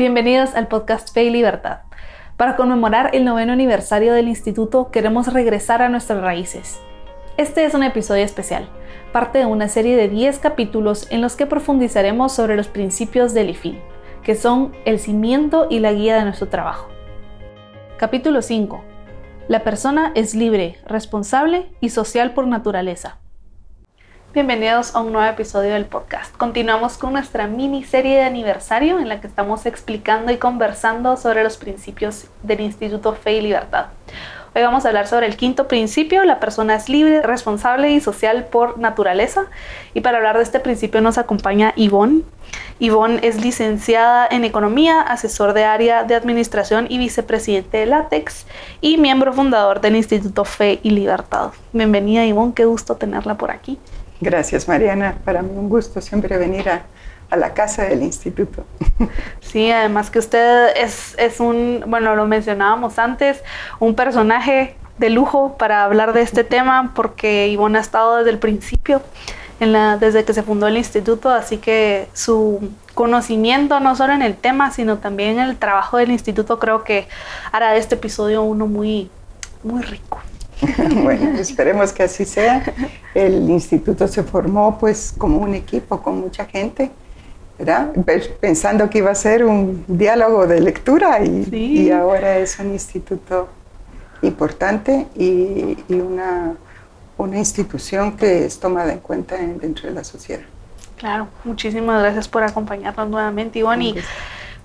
Bienvenidos al podcast Fe y Libertad. Para conmemorar el noveno aniversario del instituto queremos regresar a nuestras raíces. Este es un episodio especial, parte de una serie de 10 capítulos en los que profundizaremos sobre los principios del IFIL, que son el cimiento y la guía de nuestro trabajo. Capítulo 5. La persona es libre, responsable y social por naturaleza. Bienvenidos a un nuevo episodio del podcast. Continuamos con nuestra miniserie de aniversario en la que estamos explicando y conversando sobre los principios del Instituto Fe y Libertad. Hoy vamos a hablar sobre el quinto principio, la persona es libre, responsable y social por naturaleza. Y para hablar de este principio nos acompaña Ivonne. Ivonne es licenciada en Economía, asesor de área de Administración y vicepresidente de LATEX y miembro fundador del Instituto Fe y Libertad. Bienvenida Ivonne, qué gusto tenerla por aquí. Gracias, Mariana. Para mí un gusto siempre venir a, la casa del instituto. Sí, además que usted es, es, un, bueno, lo mencionábamos antes, un personaje de lujo para hablar de este tema porque Ivonne ha estado desde el principio, en la, desde que se fundó el instituto, así que su conocimiento no solo en el tema, sino también en el trabajo del instituto creo que hará de este episodio uno muy, muy rico. bueno, esperemos que así sea. El instituto se formó pues como un equipo con mucha gente, ¿verdad? Pensando que iba a ser un diálogo de lectura y, ahora es un instituto importante y, una, una, institución que es tomada en cuenta dentro de la sociedad. Claro, muchísimas gracias por acompañarnos nuevamente, Ivonne.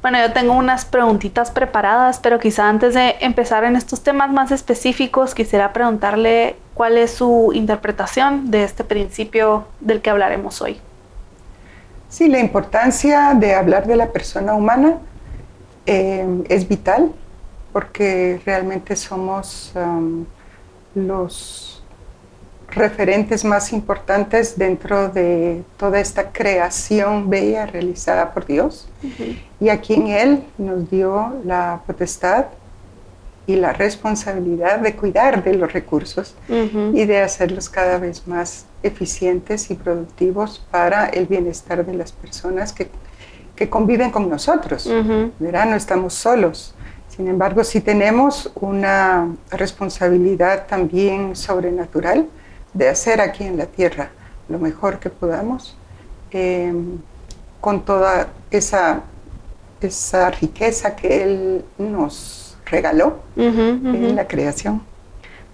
Bueno, yo tengo unas preguntitas preparadas, pero quizá antes de empezar en estos temas más específicos, quisiera preguntarle cuál es su interpretación de este principio del que hablaremos hoy. Sí, la importancia de hablar de la persona humana eh, es vital porque realmente somos um, los referentes más importantes dentro de toda esta creación bella realizada por Dios y a quien Él nos dio la potestad y la responsabilidad de cuidar de los recursos y de hacerlos cada vez más eficientes y productivos para el bienestar de las personas que, que conviven con nosotros. ¿verdad? No estamos solos. Sin embargo, sí tenemos una responsabilidad también sobrenatural de hacer aquí en la tierra lo mejor que podamos em, con toda esa, esa riqueza que Él nos regaló en la creación.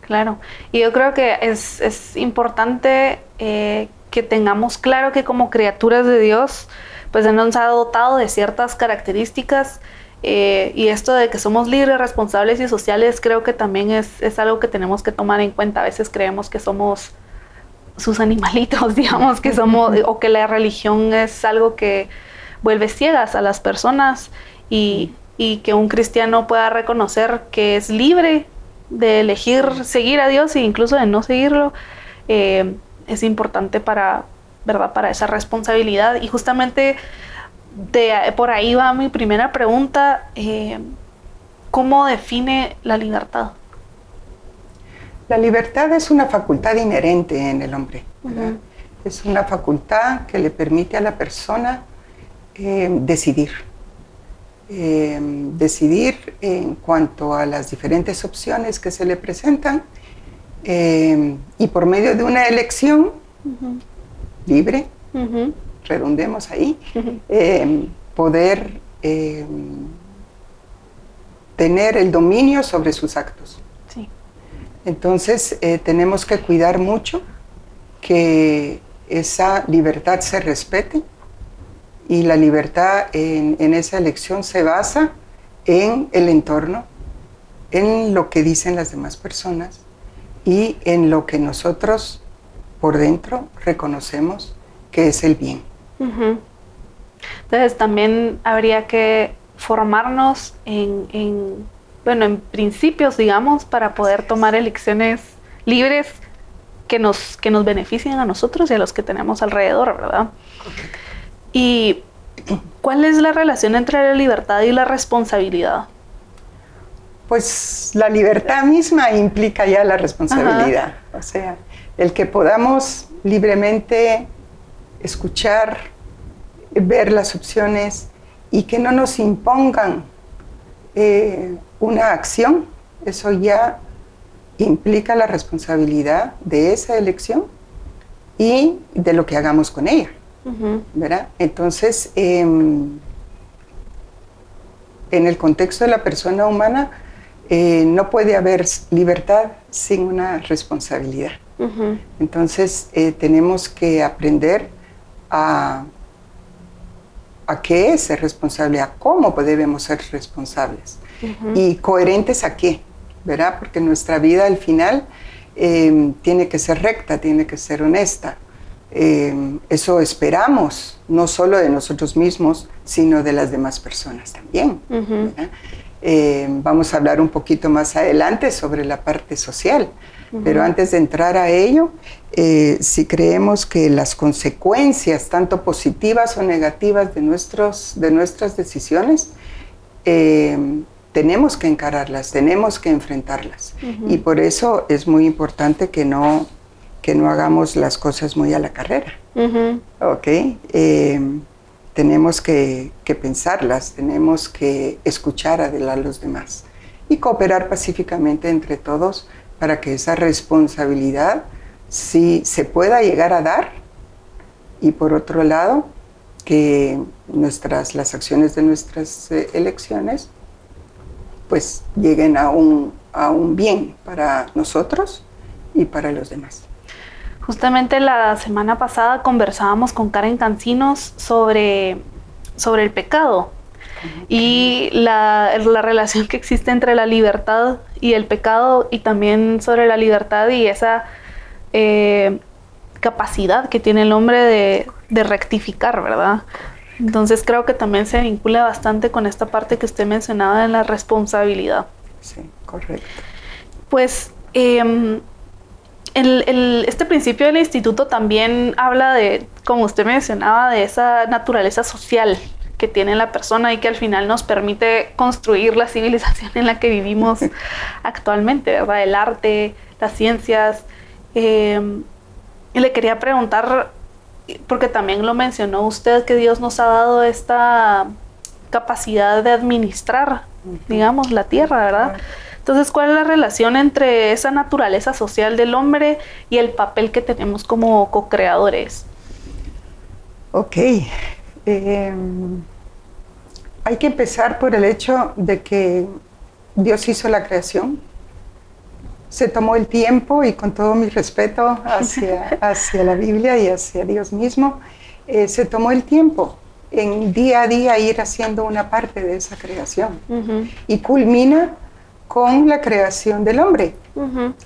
Claro, y yo creo que es, importante eh, que tengamos claro que como criaturas de Dios, pues Él nos ha dotado de ciertas características eh, y esto de que somos libres, responsables y sociales, creo que también es, es, algo que tenemos que tomar en cuenta. A veces creemos que somos sus animalitos, digamos, que somos, o que la religión es algo que vuelve ciegas a las personas y, y que un cristiano pueda reconocer que es libre de elegir seguir a Dios e incluso de no seguirlo, eh, es importante para, ¿verdad? para esa responsabilidad. Y justamente de, por ahí va mi primera pregunta, eh, ¿cómo define la libertad? La libertad es una facultad inherente en el hombre. Es una facultad que le permite a la persona eh, decidir. Eh, decidir en cuanto a las diferentes opciones que se le presentan y por medio de una elección libre, redundemos ahí, poder tener el dominio sobre sus actos. Entonces eh, tenemos que cuidar mucho que esa libertad se respete y la libertad en, esa elección se basa en el entorno, en lo que dicen las demás personas y en lo que nosotros por dentro reconocemos que es el bien. Entonces también habría que formarnos en, bueno, en principios, digamos, para poder tomar elecciones libres que nos, que nos beneficien a nosotros y a los que tenemos alrededor, ¿verdad? ¿Y cuál es la relación entre la libertad y la responsabilidad? Pues la libertad misma implica ya la responsabilidad. O sea, el que podamos libremente escuchar, ver las opciones y que no nos impongan eh, una acción, eso ya implica la responsabilidad de esa elección y de lo que hagamos con ella. ¿verdad? Entonces, em, en el contexto de la persona humana, eh, no puede haber libertad sin una responsabilidad. Entonces, eh, tenemos que aprender a, a qué es ser responsable, a cómo debemos ser responsables y coherentes a qué, ¿verdad? Porque nuestra vida al final em, tiene que ser recta, tiene que ser honesta. Em, eso esperamos, no solo de nosotros mismos, sino de las demás personas también. Em, vamos a hablar un poquito más adelante sobre la parte social, pero antes de entrar a ello, eh, si creemos que las consecuencias, tanto positivas o negativas de, nuestros, de nuestras decisiones, em, tenemos que encararlas, tenemos que enfrentarlas. Y por eso es muy importante que no que no hagamos las cosas muy a la carrera. ¿Ok? Em, tenemos que, pensarlas, tenemos que escuchar a, los demás y cooperar pacíficamente entre todos para que esa responsabilidad sí se pueda llegar a dar y por otro lado que nuestras, las acciones de nuestras eh, elecciones pues lleguen a un, a un bien para nosotros y para los demás. Justamente la semana pasada conversábamos con Karen Cancinos sobre, sobre el pecado y la, relación que existe entre la libertad y el pecado y también sobre la libertad y esa eh, capacidad que tiene el hombre de, de rectificar, ¿verdad? Entonces creo que también se vincula bastante con esta parte que usted mencionaba de la responsabilidad. Sí, correcto. Pues eh, este principio del instituto también habla de, como usted mencionaba, de esa naturaleza social que tiene la persona y que al final nos permite construir la civilización en la que vivimos actualmente, ¿verdad? El arte, las ciencias. Em, y le quería preguntar, porque también lo mencionó usted, que Dios nos ha dado esta capacidad de administrar, digamos, la tierra, ¿verdad? Entonces, ¿cuál es la relación entre esa naturaleza social del hombre y el papel que tenemos como co-creadores? Ok. Em, hay que empezar por el hecho de que Dios hizo la creación, se tomó el tiempo y con todo mi respeto hacia, hacia la Biblia y hacia Dios mismo, eh, se tomó el tiempo en día a día ir haciendo una parte de esa creación. Y culmina con la creación del hombre,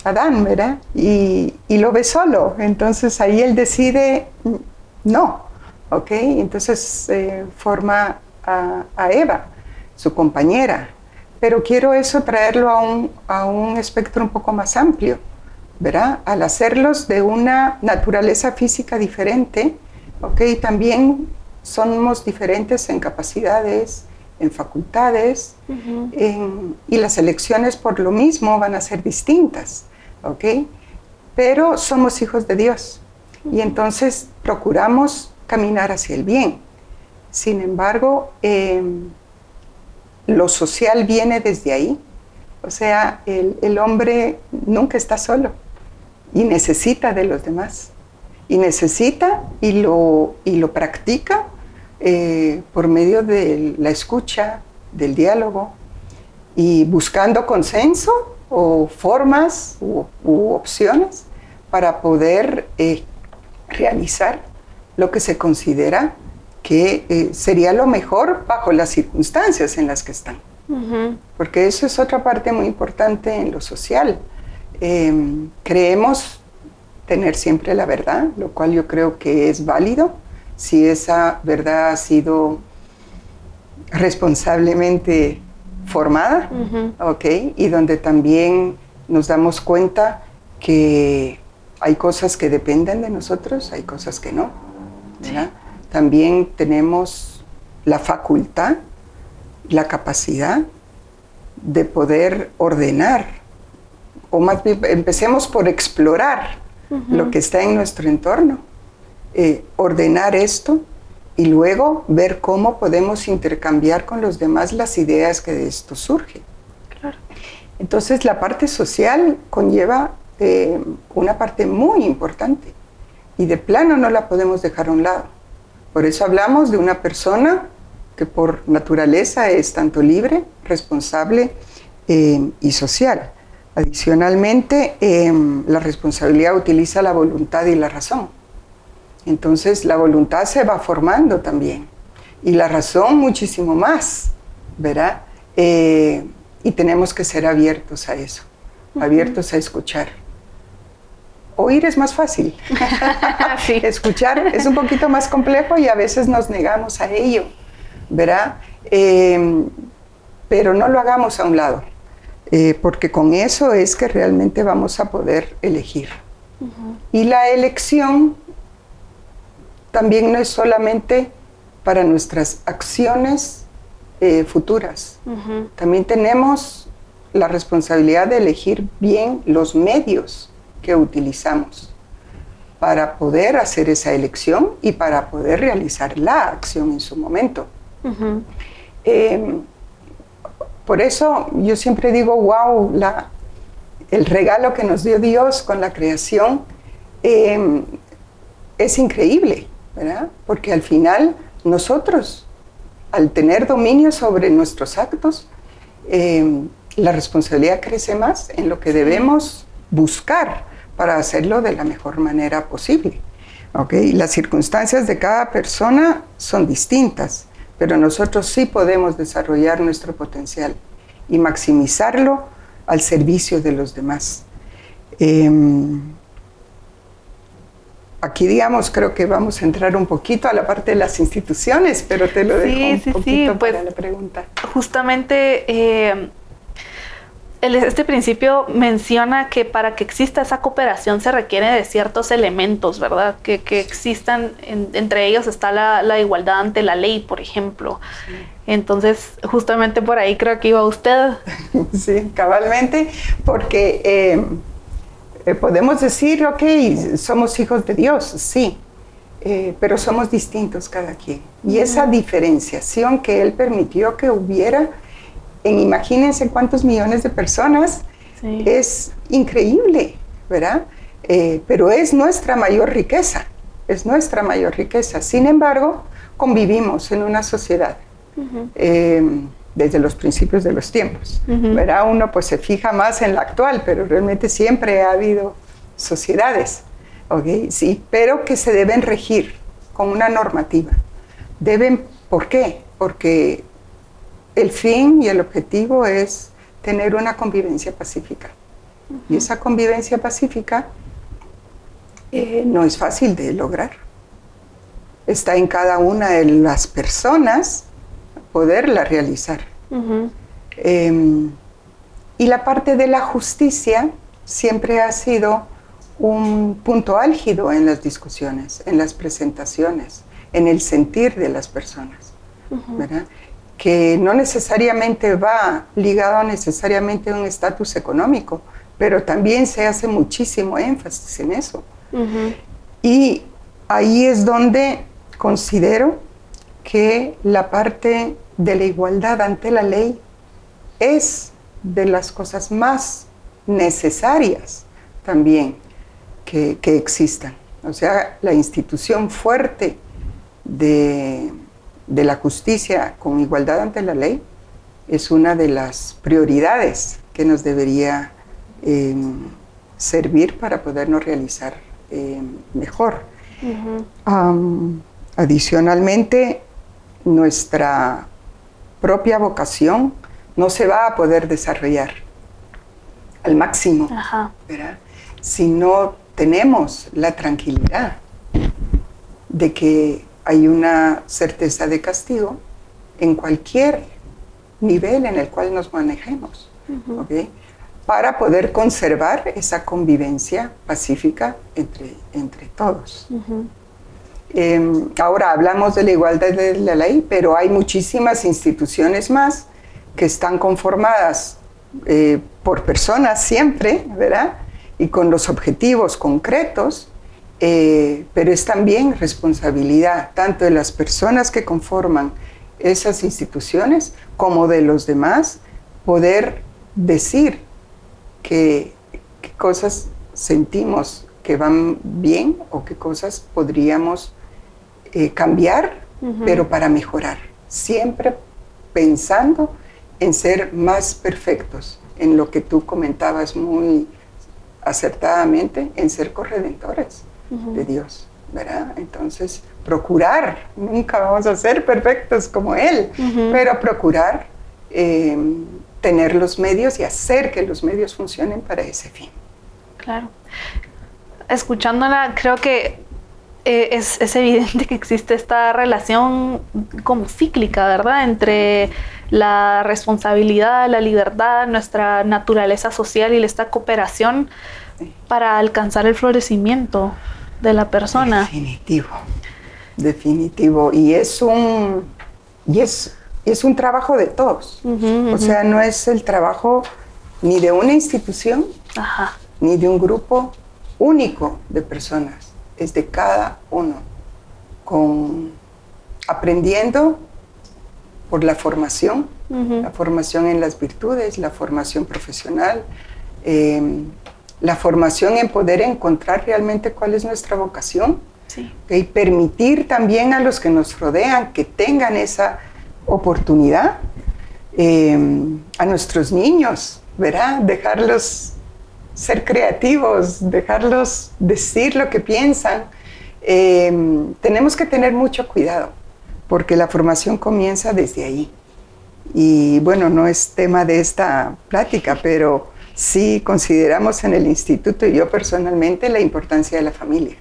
Adán, ¿verdad? Y, lo ve solo, entonces ahí él decide no, ¿ok? Entonces eh, forma a, Eva, su compañera, pero quiero eso traerlo a un, a un espectro un poco más amplio, ¿verdad? Al hacerlos de una naturaleza física diferente, ¿ok? También somos diferentes en capacidades, en facultades y las elecciones por lo mismo van a ser distintas, ¿ok? Pero somos hijos de Dios y entonces procuramos caminar hacia el bien. Sin embargo, em, lo social viene desde ahí, o sea, el, hombre nunca está solo y necesita de los demás. Y necesita y lo, y lo practica eh, por medio de la escucha, del diálogo y buscando consenso o formas u, opciones para poder eh, realizar lo que se considera que eh, sería lo mejor bajo las circunstancias en las que están. Porque eso es otra parte muy importante en lo social. Em, creemos tener siempre la verdad, lo cual yo creo que es válido, si esa verdad ha sido responsablemente formada, ¿ok? Y donde también nos damos cuenta que hay cosas que dependen de nosotros, hay cosas que no. También tenemos la facultad, la capacidad de poder ordenar, o más bien empecemos por explorar lo que está en nuestro entorno eh, ordenar esto y luego ver cómo podemos intercambiar con los demás las ideas que de esto surgen. Entonces la parte social conlleva eh, una parte muy importante y de plano no la podemos dejar a un lado. Por eso hablamos de una persona que por naturaleza es tanto libre, responsable eh, y social. Adicionalmente, eh, la responsabilidad utiliza la voluntad y la razón. Entonces la voluntad se va formando también y la razón muchísimo más, ¿verdad? y tenemos que ser abiertos a eso, abiertos a escuchar. Oír es más fácil. Escuchar es un poquito más complejo y a veces nos negamos a ello, ¿verdad? Em, pero no lo hagamos a un lado, eh, porque con eso es que realmente vamos a poder elegir. Y la elección también no es solamente para nuestras acciones eh, futuras. También tenemos la responsabilidad de elegir bien los medios que utilizamos para poder hacer esa elección y para poder realizar la acción en su momento. Em, por eso yo siempre digo, wow, la, el regalo que nos dio Dios con la creación em, es increíble, ¿verdad? Porque al final nosotros, al tener dominio sobre nuestros actos, em, la responsabilidad crece más en lo que debemos buscar para hacerlo de la mejor manera posible. ¿okay? Las circunstancias de cada persona son distintas, pero nosotros sí podemos desarrollar nuestro potencial y maximizarlo al servicio de los demás. Em, aquí, digamos, creo que vamos a entrar un poquito a la parte de las instituciones, pero te lo dejo un poquito para pues, la pregunta. Justamente eh, este principio menciona que para que exista esa cooperación se requiere de ciertos elementos, ¿verdad? Que, existan, entre ellos está la, igualdad ante la ley, por ejemplo. Entonces, justamente por ahí creo que iba usted. Sí, cabalmente, porque eh, eh, podemos decir, ok, somos hijos de Dios, sí, eh, pero somos distintos cada quien. Y esa diferenciación que Él permitió que hubiera, imagínense cuántos millones de personas, es increíble, ¿verdad? Eh, pero es nuestra mayor riqueza, es nuestra mayor riqueza. Sin embargo, convivimos en una sociedad eh, desde los principios de los tiempos, ¿verdad? Uno pues se fija más en la actual, pero realmente siempre ha habido sociedades, ¿ok? Sí, pero que se deben regir con una normativa. Deben, ¿por qué? Porque el fin y el objetivo es tener una convivencia pacífica. Y esa convivencia pacífica eh, no es fácil de lograr. Está en cada una de las personas poderla realizar. Em, y la parte de la justicia siempre ha sido un punto álgido en las discusiones, en las presentaciones, en el sentir de las personas. ¿verdad? Que no necesariamente va ligado necesariamente a un estatus económico, pero también se hace muchísimo énfasis en eso. Y ahí es donde considero que la parte de la igualdad ante la ley es de las cosas más necesarias también que, que existan. O sea, la institución fuerte de de la justicia con igualdad ante la ley es una de las prioridades que nos debería em, servir para podernos realizar em, mejor. adicionalmente, nuestra propia vocación no se va a poder desarrollar al máximo si no tenemos la tranquilidad de que hay una certeza de castigo en cualquier nivel en el cual nos manejemos, para poder conservar esa convivencia pacífica entre, entre todos. Em, ahora hablamos de la igualdad de la ley, pero hay muchísimas instituciones más que están conformadas eh, por personas siempre, ¿verdad? Y con los objetivos concretos eh, pero es también responsabilidad tanto de las personas que conforman esas instituciones como de los demás poder decir qué cosas sentimos que van bien o qué cosas podríamos eh, cambiar, pero para mejorar. Siempre pensando en ser más perfectos, en lo que tú comentabas muy acertadamente, en ser corredentores de Dios, ¿verdad? Entonces, procurar, nunca vamos a ser perfectos como Él, pero procurar em, tener los medios y hacer que los medios funcionen para ese fin. Claro. Escuchándola, creo que eh, es, es, evidente que existe esta relación como cíclica, ¿verdad? Entre la responsabilidad, la libertad, nuestra naturaleza social y esta cooperación para alcanzar el florecimiento de la persona. Definitivo, definitivo. Y es un, y es, es un trabajo de todos. O sea, no es el trabajo ni de una institución, ni de un grupo único de personas. Es de cada uno, con aprendiendo por la formación, la formación en las virtudes, la formación profesional, em, la formación en poder encontrar realmente cuál es nuestra vocación y permitir también a los que nos rodean que tengan esa oportunidad, em, a nuestros niños, ¿verdad? Dejarlos ser creativos, dejarlos decir lo que piensan. Em, tenemos que tener mucho cuidado porque la formación comienza desde ahí. Y bueno, no es tema de esta plática, pero sí consideramos en el instituto y yo personalmente la importancia de la familia.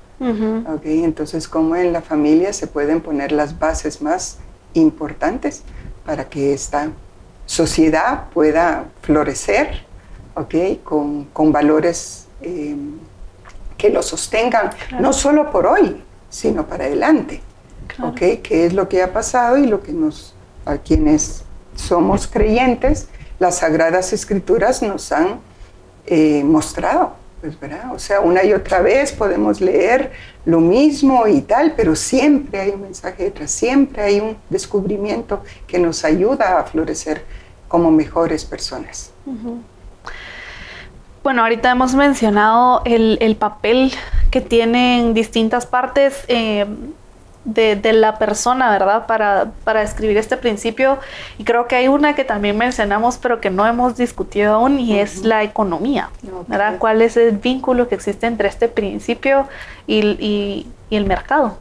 okay, entonces, cómo en la familia se pueden poner las bases más importantes para que esta sociedad pueda florecer okay, con, con valores eh, que lo sostengan, no solo por hoy, sino para adelante. ¿ok? ¿Qué es lo que ha pasado y lo que nos, a quienes somos creyentes, las Sagradas Escrituras nos han eh, mostrado? Pues, ¿verdad? O sea, una y otra vez podemos leer lo mismo y tal, pero siempre hay un mensaje detrás, siempre hay un descubrimiento que nos ayuda a florecer como mejores personas. Bueno, ahorita hemos mencionado el, el, papel que tienen distintas partes. Eh, de, la persona, ¿verdad? Para, para escribir este principio. Y creo que hay una que también mencionamos, pero que no hemos discutido aún, y es la economía, ¿verdad? ¿Cuál es el vínculo que existe entre este principio y, el mercado?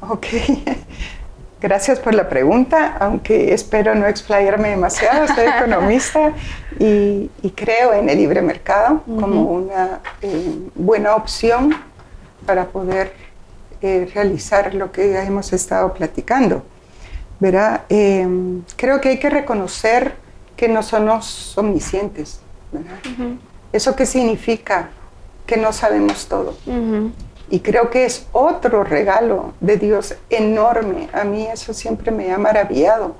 Ok. Gracias por la pregunta, aunque espero no explayarme demasiado. Soy economista y, creo en el libre mercado como una eh, buena opción para poder eh, realizar lo que hemos estado platicando. ¿verdad? Eh, creo que hay que reconocer que no somos omniscientes. ¿Eso qué significa? Que no sabemos todo. Y creo que es otro regalo de Dios enorme. A mí eso siempre me ha maravillado.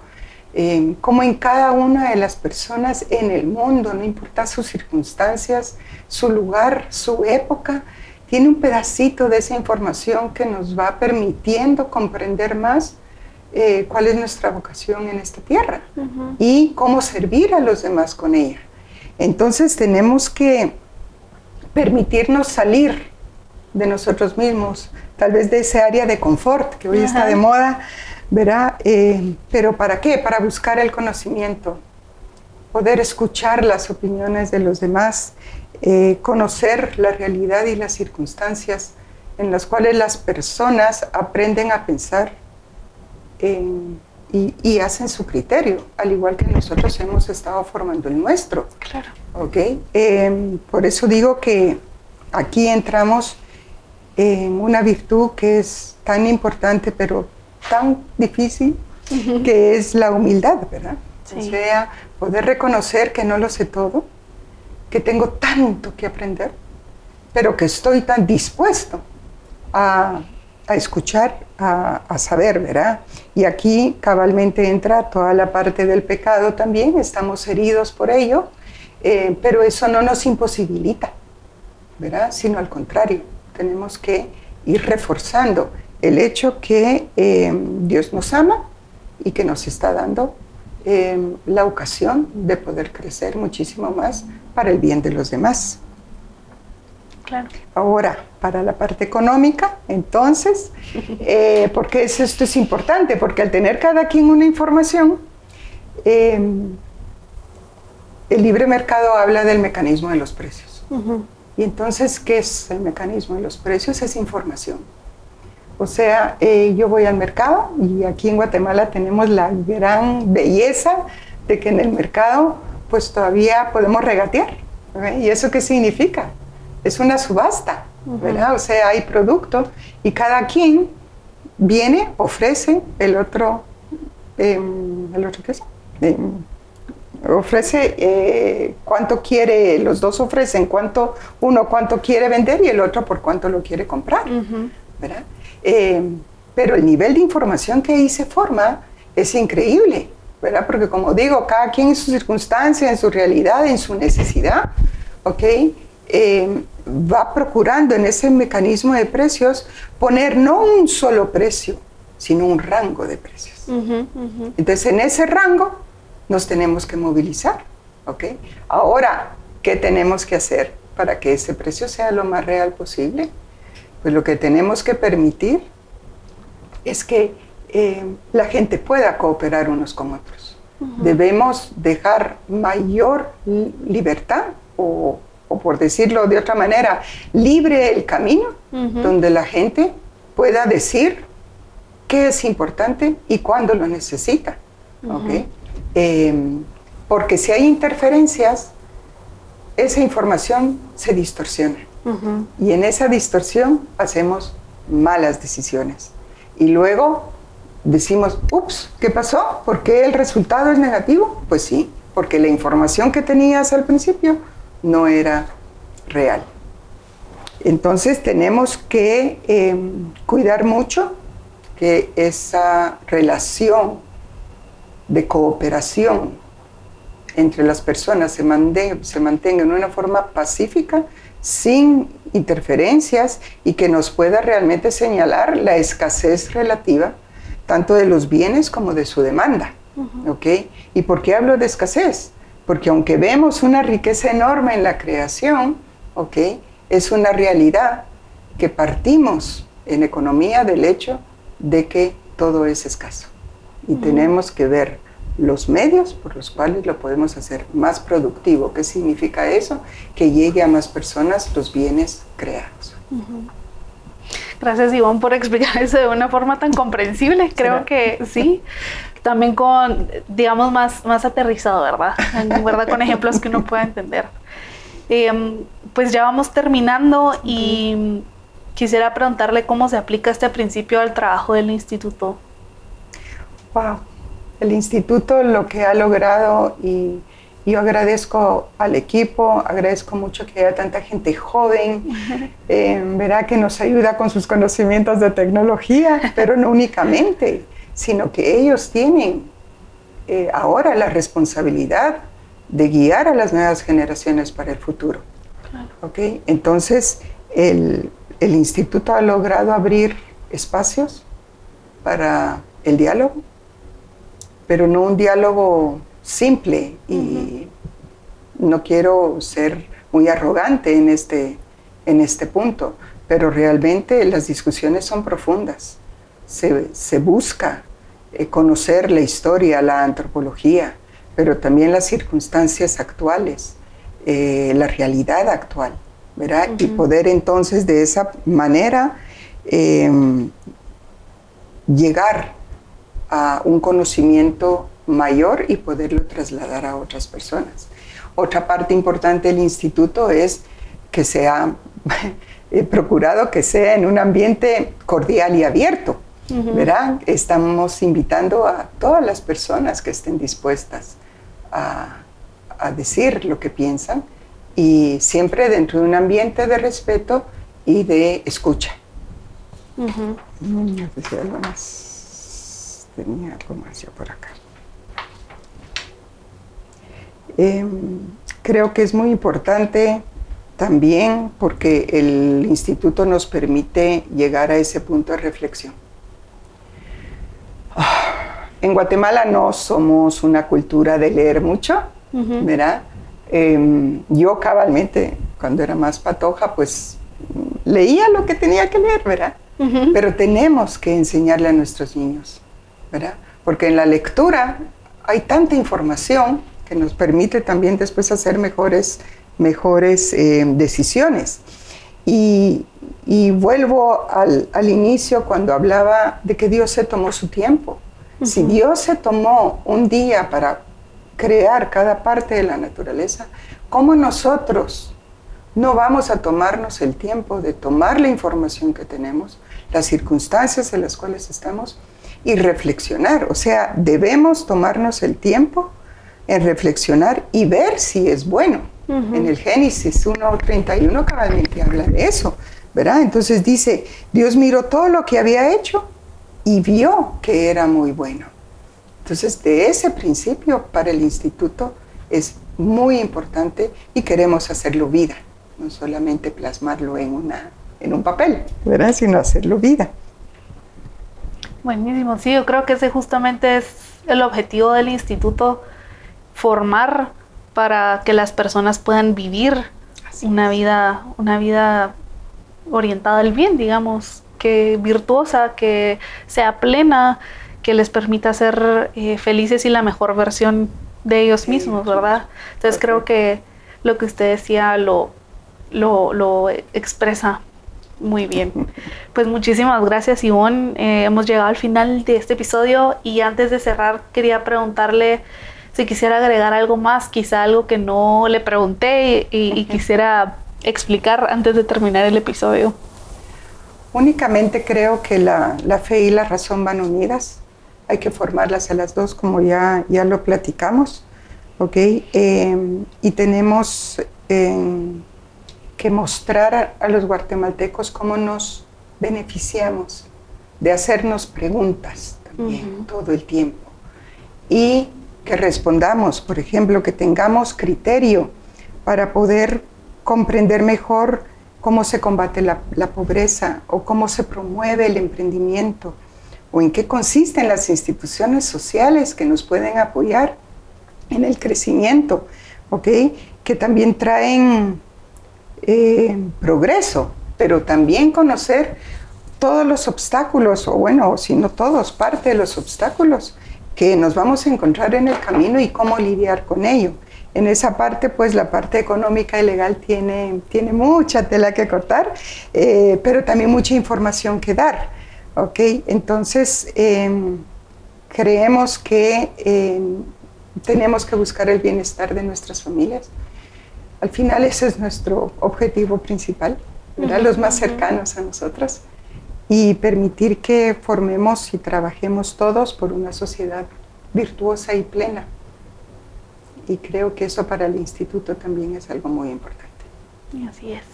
Eh, como en cada una de las personas en el mundo, no importa sus circunstancias, su lugar, su época, tiene un pedacito de esa información que nos va permitiendo comprender más eh, cuál es nuestra vocación en esta tierra y cómo servir a los demás con ella. Entonces tenemos que permitirnos salir de nosotros mismos, tal vez de ese área de confort que hoy está de moda, ¿verdad? Eh, pero ¿para qué? Para buscar el conocimiento, poder escuchar las opiniones de los demás eh, conocer la realidad y las circunstancias en las cuales las personas aprenden a pensar y, hacen su criterio, al igual que nosotros hemos estado formando el nuestro. Claro. ¿okay? Em, por eso digo que aquí entramos en una virtud que es tan importante, pero tan difícil, que es la humildad, ¿verdad? O sea, poder reconocer que no lo sé todo, que tengo tanto que aprender, pero que estoy tan dispuesto a, escuchar, a, saber, ¿verdad? Y aquí cabalmente entra toda la parte del pecado también, estamos heridos por ello, eh, pero eso no nos imposibilita, ¿verdad? Sino al contrario, tenemos que ir reforzando el hecho que eh, Dios nos ama y que nos está dando eh, la ocasión de poder crecer muchísimo más para el bien de los demás. Claro. Ahora, para la parte económica, entonces, eh, porque esto es importante, porque al tener cada quien una información, el libre mercado habla del mecanismo de los precios. Y entonces, ¿qué es el mecanismo de los precios? Es información. O sea, eh, yo voy al mercado y aquí en Guatemala tenemos la gran belleza de que en el mercado pues todavía podemos regatear. ¿Y eso qué significa? Es una subasta, ¿verdad? O sea, hay producto y cada quien viene, ofrece, el otro, em, ¿el otro qué es? Em, ofrece eh, cuánto quiere, los dos ofrecen cuánto, uno cuánto quiere vender y el otro por cuánto lo quiere comprar, ¿verdad? Eh, pero el nivel de información que ahí se forma es increíble, ¿verdad? Porque como digo, cada quien en su circunstancia, en su realidad, en su necesidad, ¿ok? Eh, va procurando en ese mecanismo de precios poner no un solo precio, sino un rango de precios. Entonces, en ese rango nos tenemos que movilizar, ¿ok? Ahora, ¿qué tenemos que hacer para que ese precio sea lo más real posible? pues lo que tenemos que permitir es que eh, la gente pueda cooperar unos con otros. Debemos dejar mayor libertad o, por decirlo de otra manera, libre el camino donde la gente pueda decir qué es importante y cuándo lo necesita. Em, porque si hay interferencias, esa información se distorsiona. Y en esa distorsión hacemos malas decisiones. Y luego decimos, ups, ¿qué pasó? ¿Por qué el resultado es negativo? Pues sí, porque la información que tenías al principio no era real. Entonces tenemos que em, cuidar mucho que esa relación de cooperación entre las personas se, se mantenga en una forma pacífica sin interferencias y que nos pueda realmente señalar la escasez relativa tanto de los bienes como de su demanda. ¿Y por qué hablo de escasez? Porque aunque vemos una riqueza enorme en la creación, es una realidad que partimos en economía del hecho de que todo es escaso. Y tenemos que ver los medios por los cuales lo podemos hacer más productivo. ¿Qué significa eso? Que llegue a más personas los bienes creados. Gracias Ivonne por explicar eso de una forma tan comprensible. Creo que sí. También con, digamos, más, más aterrizado, ¿verdad? En verdad, con ejemplos que uno pueda entender. Em, pues ya vamos terminando y quisiera preguntarle cómo se aplica este principio al trabajo del instituto. Wow el instituto lo que ha logrado y yo agradezco al equipo, agradezco mucho que haya tanta gente joven, eh, verá que nos ayuda con sus conocimientos de tecnología, pero no únicamente, sino que ellos tienen eh, ahora la responsabilidad de guiar a las nuevas generaciones para el futuro. ¿Okay? Entonces, el, el instituto ha logrado abrir espacios para el diálogo, pero no un diálogo simple y no quiero ser muy arrogante en este, en este punto, pero realmente las discusiones son profundas. Se, busca eh, conocer la historia, la antropología, pero también las circunstancias actuales, eh, la realidad actual, ¿verdad? Y poder entonces de esa manera em, llegar a un conocimiento mayor y poderlo trasladar a otras personas. Otra parte importante del instituto es que sea procurado que sea en un ambiente cordial y abierto. ¿verdad? Estamos invitando a todas las personas que estén dispuestas a, decir lo que piensan y siempre dentro de un ambiente de respeto y de escucha. Mm, tenía algo más yo por acá. Em, creo que es muy importante también porque el instituto nos permite llegar a ese punto de reflexión. Ah, en Guatemala no somos una cultura de leer mucho, ¿verdad? Em, yo cabalmente, cuando era más patoja, pues leía lo que tenía que leer, ¿verdad? Pero tenemos que enseñarle a nuestros niños, ¿verdad? Porque en la lectura hay tanta información que nos permite también después hacer mejores, mejores eh, decisiones. Y, vuelvo al, al, inicio cuando hablaba de que Dios se tomó su tiempo. Si Dios se tomó un día para crear cada parte de la naturaleza, ¿cómo nosotros no vamos a tomarnos el tiempo de tomar la información que tenemos, las circunstancias en las cuales estamos y reflexionar? O sea, debemos tomarnos el tiempo en reflexionar y ver si es bueno. En el Génesis 1.31 cabalmente habla de eso, ¿verdad? Entonces dice, Dios miró todo lo que había hecho y vio que era muy bueno. Entonces, de ese principio para el instituto es muy importante y queremos hacerlo vida, no solamente plasmarlo en, una, en un papel, ¿verdad? sino hacerlo vida. Buenísimo, sí, yo creo que ese justamente es el objetivo del instituto, formar para que las personas puedan vivir una vida, una vida orientada al bien, digamos, que virtuosa, que sea plena, que les permita ser eh, felices y la mejor versión de ellos mismos, ¿verdad? Entonces creo que lo que usted decía lo, lo, expresa muy bien. Pues muchísimas gracias, Ivonne. Eh, hemos llegado al final de este episodio y antes de cerrar quería preguntarle si quisiera agregar algo más, quizá algo que no le pregunté y, quisiera explicar antes de terminar el episodio. Únicamente creo que la, fe y la razón van unidas. Hay que formarlas a las dos, como ya, ya lo platicamos. ¿ok? Em, y tenemos em, que mostrar a, los guatemaltecos cómo nos beneficiamos de hacernos preguntas también todo el tiempo. Y que respondamos, por ejemplo, que tengamos criterio para poder comprender mejor cómo se combate la, pobreza o cómo se promueve el emprendimiento o en qué consisten las instituciones sociales que nos pueden apoyar en el crecimiento, ¿ok? Que también traen eh, progreso, pero también conocer todos los obstáculos, o bueno, si no todos, parte de los obstáculos que nos vamos a encontrar en el camino y cómo lidiar con ello. En esa parte, pues la parte económica y legal tiene, tiene mucha tela que cortar, eh, pero también mucha información que dar. ¿ok? Entonces, em, creemos que em, tenemos que buscar el bienestar de nuestras familias. Al final ese es nuestro objetivo principal, los más cercanos a nosotros y permitir que formemos y trabajemos todos por una sociedad virtuosa y plena. Y creo que eso para el instituto también es algo muy importante. Así es.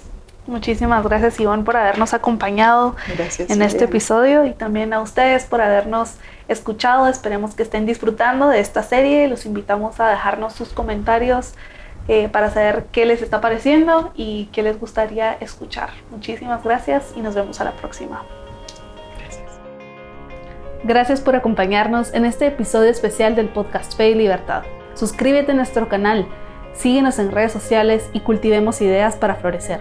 Muchísimas gracias Ivonne por habernos acompañado en este episodio y también a ustedes por habernos escuchado. Esperemos que estén disfrutando de esta serie. Los invitamos a dejarnos sus comentarios eh, para saber qué les está pareciendo y qué les gustaría escuchar. Muchísimas gracias y nos vemos a la próxima. Gracias por acompañarnos en este episodio especial del podcast Fe y Libertad. Suscríbete a nuestro canal, síguenos en redes sociales y cultivemos ideas para florecer.